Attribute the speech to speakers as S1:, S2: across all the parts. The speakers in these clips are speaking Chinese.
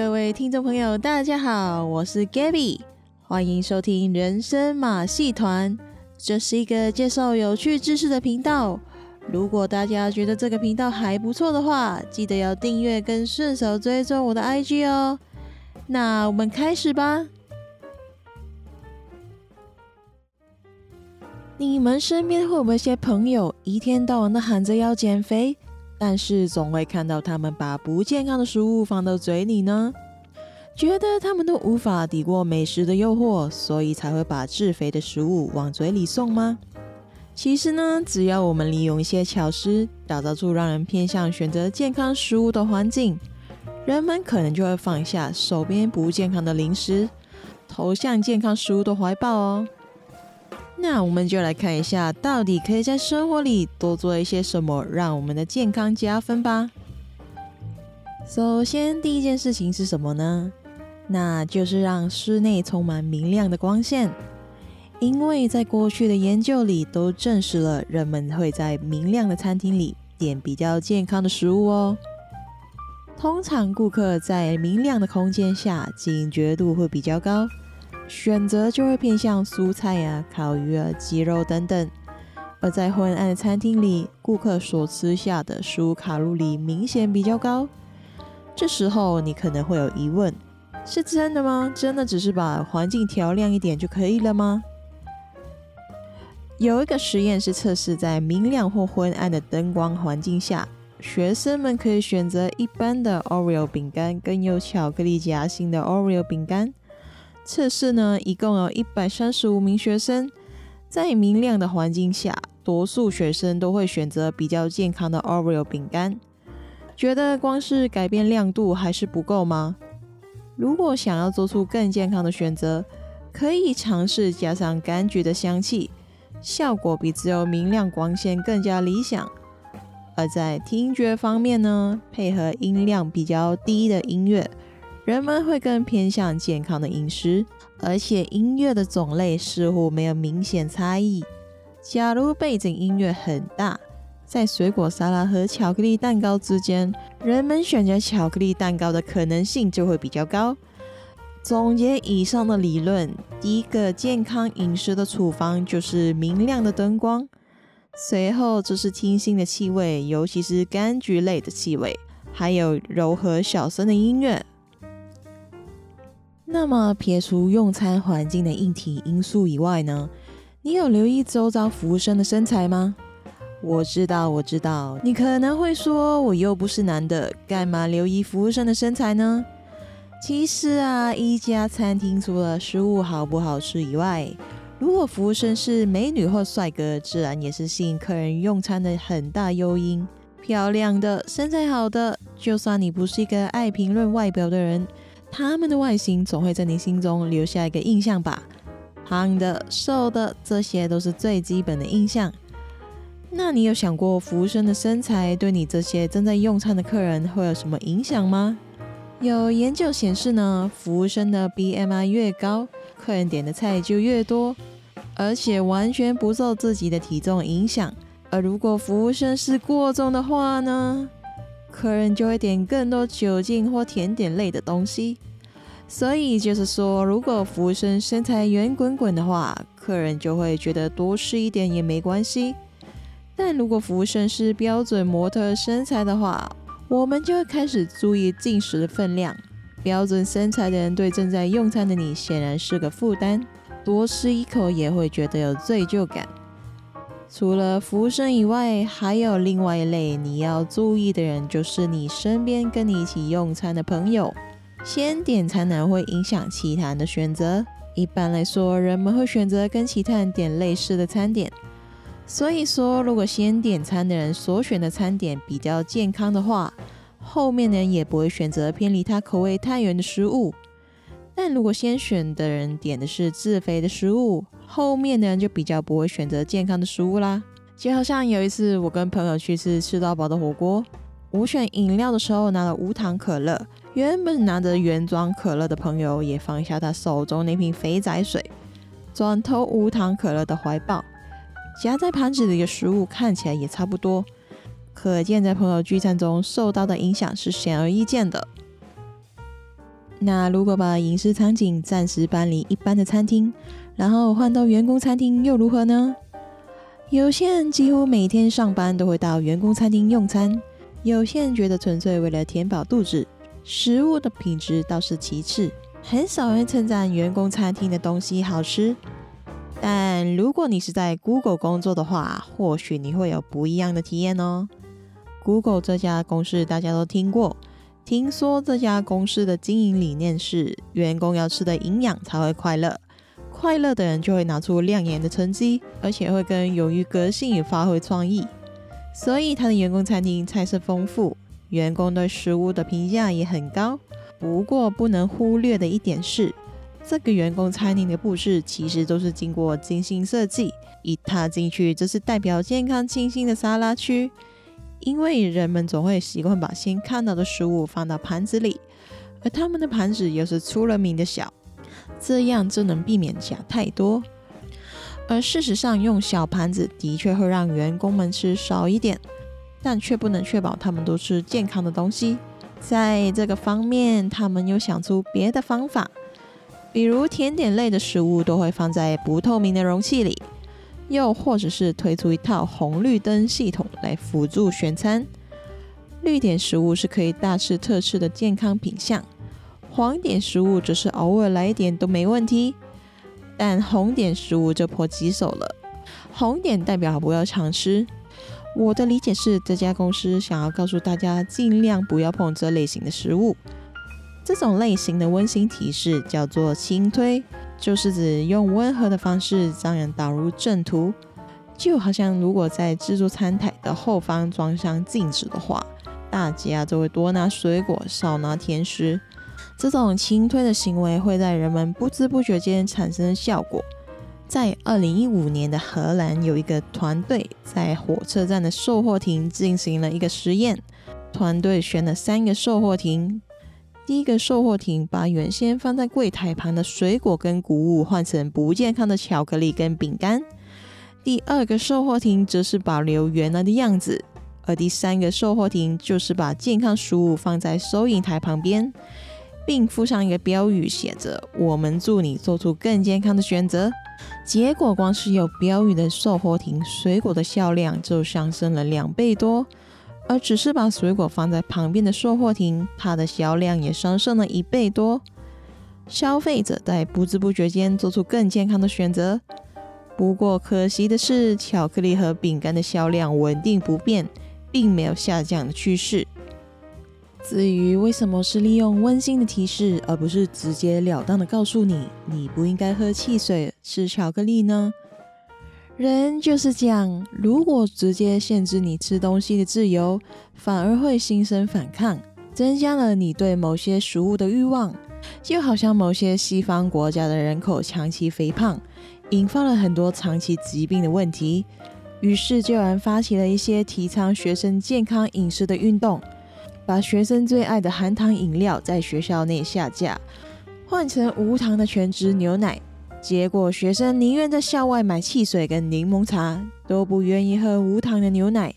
S1: 各位听众朋友，大家好，我是 Gabby，欢迎收听人生马戏团。这是一个介绍有趣知识的频道。如果大家觉得这个频道还不错的话，记得要订阅跟顺手追踪我的 IG 哦。那我们开始吧。你们身边会不会有些朋友一天到晚的喊着要减肥？但是总会看到他们把不健康的食物放到嘴里呢，觉得他们都无法抵过美食的诱惑，所以才会把致肥的食物往嘴里送吗？其实呢，只要我们利用一些巧思，打造出让人偏向选择健康食物的环境，人们可能就会放下手边不健康的零食，投向健康食物的怀抱哦。那我们就来看一下，到底可以在生活里多做一些什么，让我们的健康加分吧。首先，第一件事情是什么呢？那就是让室内充满明亮的光线，因为在过去的研究里都证实了，人们会在明亮的餐厅里点比较健康的食物哦。通常，顾客在明亮的空间下，警觉度会比较高。选择就会偏向蔬菜呀、啊、烤鱼啊、鸡肉等等，而在昏暗的餐厅里，顾客所吃下的食物卡路里明显比较高。这时候你可能会有疑问：是真的吗？真的只是把环境调亮一点就可以了吗？有一个实验是测试在明亮或昏暗的灯光环境下，学生们可以选择一般的 Oreo 饼干跟有巧克力夹心的 Oreo 饼干。测试呢，一共有一百三十五名学生，在明亮的环境下，多数学生都会选择比较健康的 Oreo 饼干。觉得光是改变亮度还是不够吗？如果想要做出更健康的选择，可以尝试加上柑橘的香气，效果比只有明亮光线更加理想。而在听觉方面呢，配合音量比较低的音乐。人们会更偏向健康的饮食，而且音乐的种类似乎没有明显差异。假如背景音乐很大，在水果沙拉和巧克力蛋糕之间，人们选择巧克力蛋糕的可能性就会比较高。总结以上的理论，第一个健康饮食的处方就是明亮的灯光，随后就是清新的气味，尤其是柑橘类的气味，还有柔和小声的音乐。那么撇除用餐环境的硬体因素以外呢，你有留意周遭服务生的身材吗？我知道，我知道，你可能会说，我又不是男的，干嘛留意服务生的身材呢？其实啊，一家餐厅除了食物好不好吃以外，如果服务生是美女或帅哥，自然也是吸引客人用餐的很大诱因。漂亮的，身材好的，就算你不是一个爱评论外表的人。他们的外形总会在你心中留下一个印象吧？胖的、瘦的，这些都是最基本的印象。那你有想过服务生的身材对你这些正在用餐的客人会有什么影响吗？有研究显示呢，服务生的 BMI 越高，客人点的菜就越多，而且完全不受自己的体重影响。而如果服务生是过重的话呢？客人就会点更多酒精或甜点类的东西，所以就是说，如果服务生身材圆滚滚的话，客人就会觉得多吃一点也没关系。但如果服务生是标准模特身材的话，我们就会开始注意进食的分量。标准身材的人对正在用餐的你显然是个负担，多吃一口也会觉得有罪疚感。除了服务生以外，还有另外一类你要注意的人，就是你身边跟你一起用餐的朋友。先点餐呢会影响其他人的选择。一般来说，人们会选择跟其他人点类似的餐点。所以说，如果先点餐的人所选的餐点比较健康的话，后面的人也不会选择偏离他口味太远的食物。但如果先选的人点的是自费的食物，后面的人就比较不会选择健康的食物啦。就好像有一次我跟朋友去吃吃到饱的火锅，我选饮料的时候拿了无糖可乐，原本拿着原装可乐的朋友也放下他手中那瓶肥仔水，转投无糖可乐的怀抱。夹在盘子里的食物看起来也差不多，可见在朋友聚餐中受到的影响是显而易见的。那如果把饮食场景暂时搬离一般的餐厅，然后换到员工餐厅又如何呢？有些人几乎每天上班都会到员工餐厅用餐，有些人觉得纯粹为了填饱肚子，食物的品质倒是其次，很少人称赞员工餐厅的东西好吃。但如果你是在 Google 工作的话，或许你会有不一样的体验哦。Google 这家公司大家都听过，听说这家公司的经营理念是员工要吃的营养才会快乐，快乐的人就会拿出亮眼的成绩，而且会更勇于革新与发挥创意。所以他的员工餐厅菜色丰富，员工对食物的评价也很高。不过不能忽略的一点是，这个员工餐厅的布置其实都是经过精心设计。一踏进去，这是代表健康清新的沙拉区，因为人们总会习惯把先看到的食物放到盘子里，而他们的盘子又是出了名的小，这样就能避免夹太多。而事实上，用小盘子的确会让员工们吃少一点，但却不能确保他们都吃健康的东西。在这个方面，他们又想出别的方法。比如甜点类的食物都会放在不透明的容器里，又或者是推出一套红绿灯系统来辅助选餐。绿点食物是可以大吃特吃的健康品项，黄点食物则是偶尔来一点都没问题。但红点食物就颇棘手了，红点代表不要常吃。我的理解是，这家公司想要告诉大家，尽量不要碰这类型的食物。这种类型的温馨提示叫做轻推，就是指用温和的方式将人导入正途。就好像如果在自助餐台的后方装上镜子的话，大家就会多拿水果，少拿甜食。这种轻推的行为会在人们不知不觉间产生效果。在二零一五年的荷兰，有一个团队在火车站的售货亭进行了一个实验，团队选了三个售货亭。第一个售货亭把原先放在柜台旁的水果跟谷物换成不健康的巧克力跟饼干。第二个售货亭则是保留原来的样子，而第三个售货亭就是把健康食物放在收银台旁边，并附上一个标语，写着“我们祝你做出更健康的选择”。结果，光是有标语的售货亭，水果的销量就上升了两倍多。而只是把水果放在旁边的售货亭，它的销量也上升了一倍多。消费者在不知不觉间做出更健康的选择。不过可惜的是，巧克力和饼干的销量稳定不变，并没有下降的趋势。至于为什么是利用温馨的提示，而不是直截了当的告诉你你不应该喝汽水、吃巧克力呢？人就是这样，如果直接限制你吃东西的自由，反而会心生反抗，增加了你对某些食物的欲望。就好像某些西方国家的人口长期肥胖，引发了很多长期疾病的问题，于是就有人发起了一些提倡学生健康饮食的运动，把学生最爱的含糖饮料在学校内下架，换成无糖的全脂牛奶。结果，学生宁愿在校外买汽水跟柠檬茶，都不愿意喝无糖的牛奶。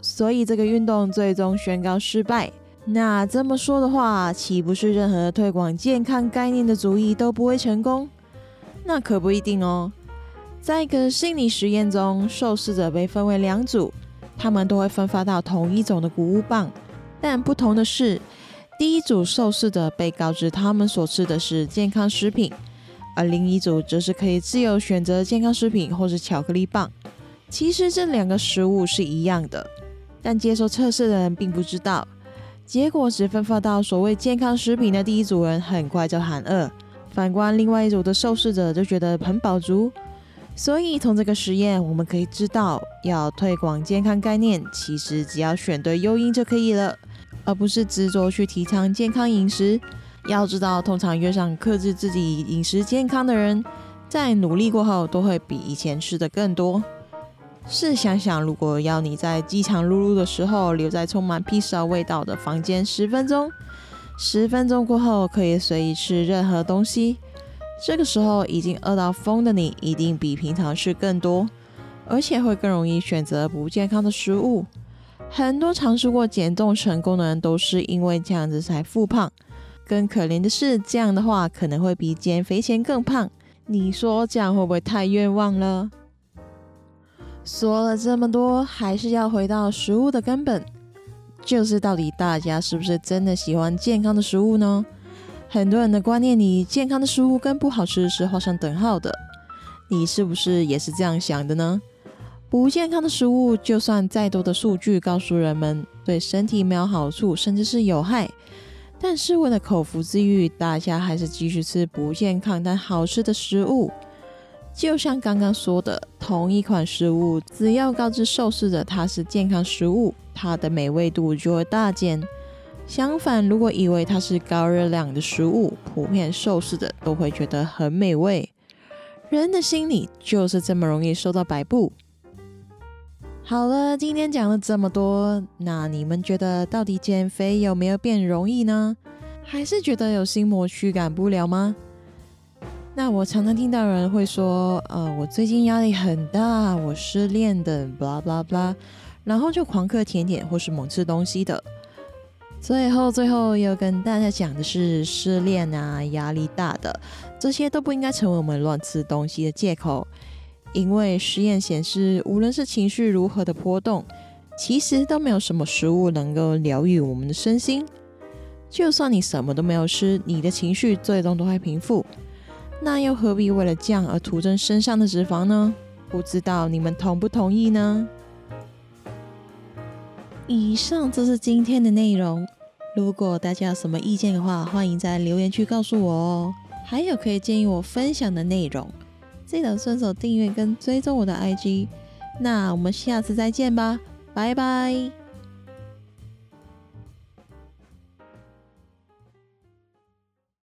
S1: 所以，这个运动最终宣告失败。那这么说的话，岂不是任何推广健康概念的主意都不会成功？那可不一定哦。在一个心理实验中，受试者被分为两组，他们都会分发到同一种的谷物棒，但不同的是，第一组受试者被告知他们所吃的是健康食品。而另一组则是可以自由选择健康食品或是巧克力棒。其实这两个食物是一样的，但接受测试的人并不知道。结果只分发到所谓健康食品的第一组人很快就喊饿，反观另外一组的受试者就觉得很饱足。所以从这个实验我们可以知道，要推广健康概念，其实只要选对诱因就可以了，而不是执着去提倡健康饮食。要知道，通常越想克制自己饮食健康的人，在努力过后都会比以前吃的更多。试想想，如果要你在饥肠辘辘的时候留在充满披萨味道的房间十分钟，十分钟过后可以随意吃任何东西，这个时候已经饿到疯的你，一定比平常吃更多，而且会更容易选择不健康的食物。很多尝试过减重成功的人，都是因为这样子才复胖。更可怜的是，这样的话可能会比减肥前更胖。你说这样会不会太冤枉了？说了这么多，还是要回到食物的根本，就是到底大家是不是真的喜欢健康的食物呢？很多人的观念里，健康的食物跟不好吃是画上等号的。你是不是也是这样想的呢？不健康的食物，就算再多的数据告诉人们对身体没有好处，甚至是有害，但是为了口福之欲，大家还是继续吃不健康但好吃的食物。就像刚刚说的，同一款食物，只要告知受试者它是健康食物，它的美味度就会大减。相反，如果以为它是高热量的食物，普遍受试者都会觉得很美味。人的心理就是这么容易受到摆布。好了，今天讲了这么多，那你们觉得到底减肥有没有变容易呢？还是觉得有心魔驱赶不了吗？那我常常听到人会说，呃，我最近压力很大，我失恋的，blah blah blah，然后就狂嗑甜点或是猛吃东西的。最后，最后要跟大家讲的是，失恋啊、压力大的这些都不应该成为我们乱吃东西的借口。因为实验显示，无论是情绪如何的波动，其实都没有什么食物能够疗愈我们的身心。就算你什么都没有吃，你的情绪最终都会平复。那又何必为了降而徒增身上的脂肪呢？不知道你们同不同意呢？以上就是今天的内容。如果大家有什么意见的话，欢迎在留言区告诉我哦。还有可以建议我分享的内容，记得顺手订阅跟追踪我的 IG。那我们下次再见吧，拜拜。